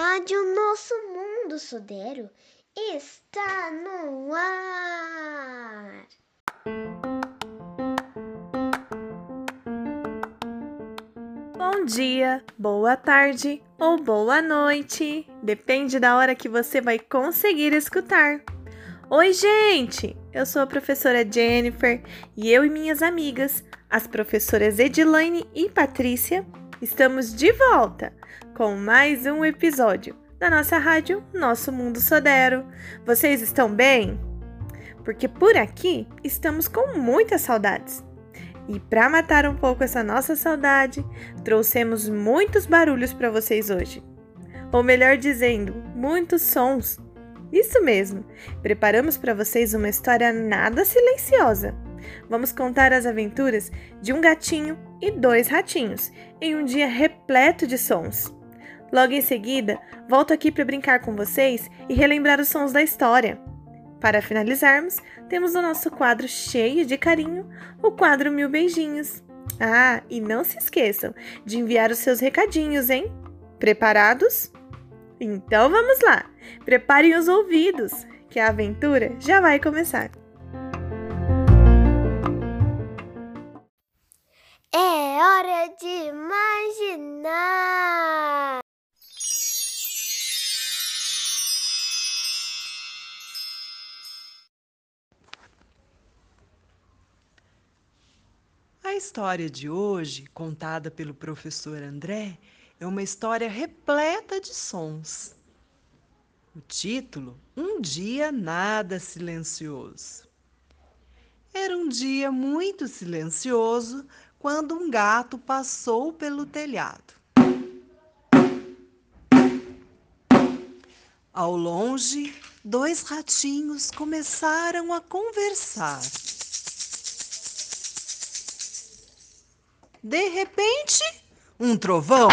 Rádio Nosso Mundo Sodero está no ar. Bom dia, boa tarde ou boa noite, depende da hora que você vai conseguir escutar. Oi, gente! Eu sou a professora Jennifer e eu e minhas amigas, as professoras Edilaine e Patrícia, estamos de volta com mais um episódio da nossa rádio Nosso Mundo Sodero. Vocês estão bem? Porque por aqui estamos com muitas saudades. E para matar um pouco essa nossa saudade, trouxemos muitos barulhos para vocês hoje. Ou melhor dizendo, muitos sons. Isso mesmo, preparamos para vocês uma história nada silenciosa. Vamos contar as aventuras de um gatinho e dois ratinhos em um dia repleto de sons. Logo em seguida, volto aqui para brincar com vocês e relembrar os sons da história. Para finalizarmos, temos o nosso quadro cheio de carinho, o quadro Mil Beijinhos. Ah, e não se esqueçam de enviar os seus recadinhos, hein? Preparados? Então vamos lá! Preparem os ouvidos, que a aventura já vai começar. Hora de imaginar. A história de hoje, contada pelo professor André, é uma história repleta de sons. O título: Um Dia Nada Silencioso. Era um dia muito silencioso quando um gato passou pelo telhado. Ao longe, dois ratinhos começaram a conversar. De repente, um trovão.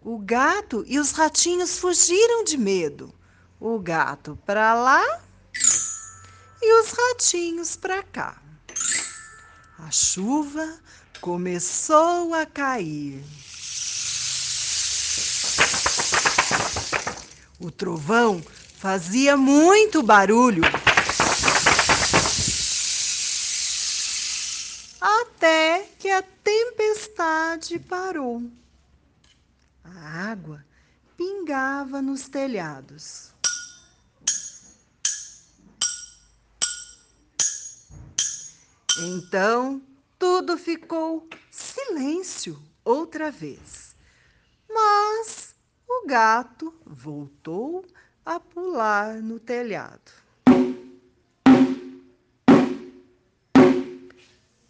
O gato e os ratinhos fugiram de medo. O gato para lá e os ratinhos para cá. A chuva começou a cair. O trovão fazia muito barulho. Até que a tempestade parou. A água pingava nos telhados. Então tudo ficou silêncio outra vez. Mas o gato voltou a pular no telhado.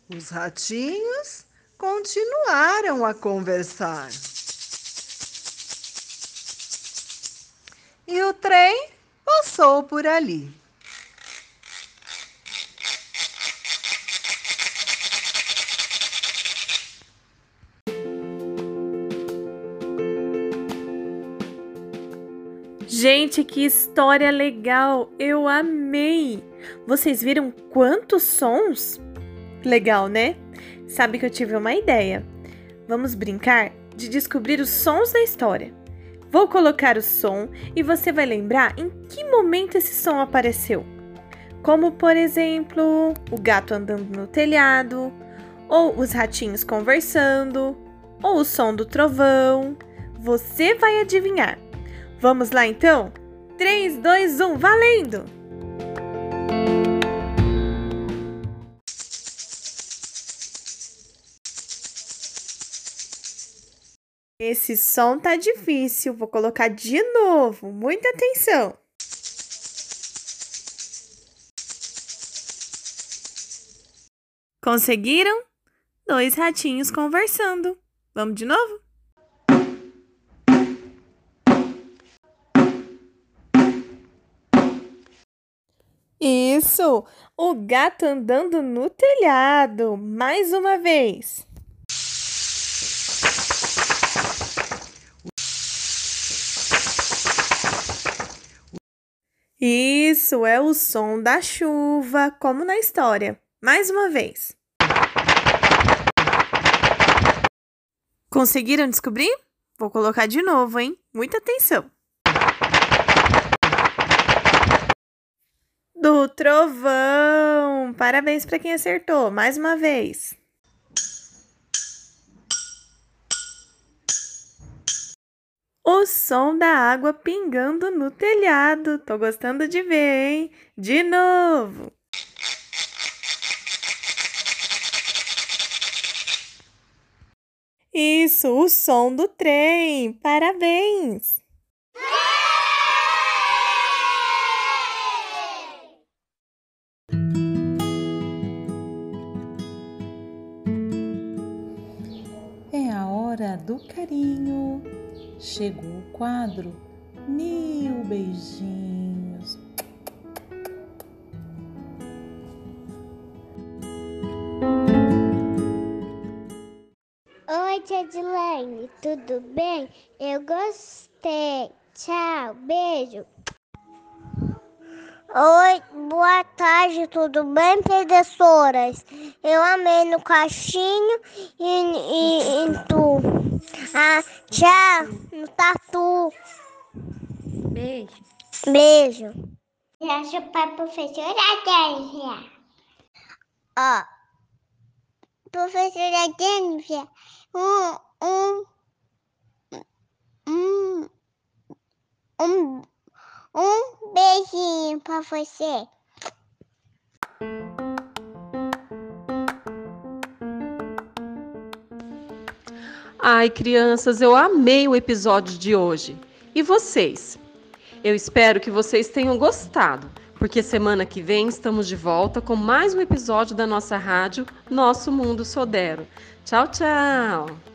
Os ratinhos continuaram a conversar. E o trem passou por ali. Gente, que história legal! Eu amei! Vocês viram quantos sons? Legal, né? Sabe que eu tive uma ideia. Vamos brincar de descobrir os sons da história. Vou colocar o som e você vai lembrar em que momento esse som apareceu. Como, por exemplo, o gato andando no telhado, ou os ratinhos conversando, ou o som do trovão. Você vai adivinhar. Vamos lá então? 3, 2, 1, valendo! Esse som tá difícil, vou colocar de novo. Muita atenção. Conseguiram? Dois ratinhos conversando. Vamos de novo? Isso! O gato andando no telhado. Mais uma vez. Isso é o som da chuva, como na história. Mais uma vez. Conseguiram descobrir? Vou colocar de novo, hein? Muita atenção. Do trovão! Parabéns para quem acertou. Mais uma vez. O som da água pingando no telhado. Tô gostando de ver, hein? De novo. Isso, o som do trem. Parabéns. Do carinho. Chegou o quadro Mil Beijinhos. Oi, Tia Dilane, tudo bem? Eu gostei. Tchau, beijo. Oi, boa tarde, tudo bem, professoras? Eu amei no caixinho e, e, e tu. Ah, tchau, no tatu. Beijo. Beijo. Beijo para a professora Jennifer. Ó, professora Jennifer, um, um, um, um, um beijinho para você. Ai, crianças, eu amei o episódio de hoje. E vocês? Eu espero que vocês tenham gostado, porque semana que vem estamos de volta com mais um episódio da nossa rádio Nosso Mundo Sodero. Tchau, tchau!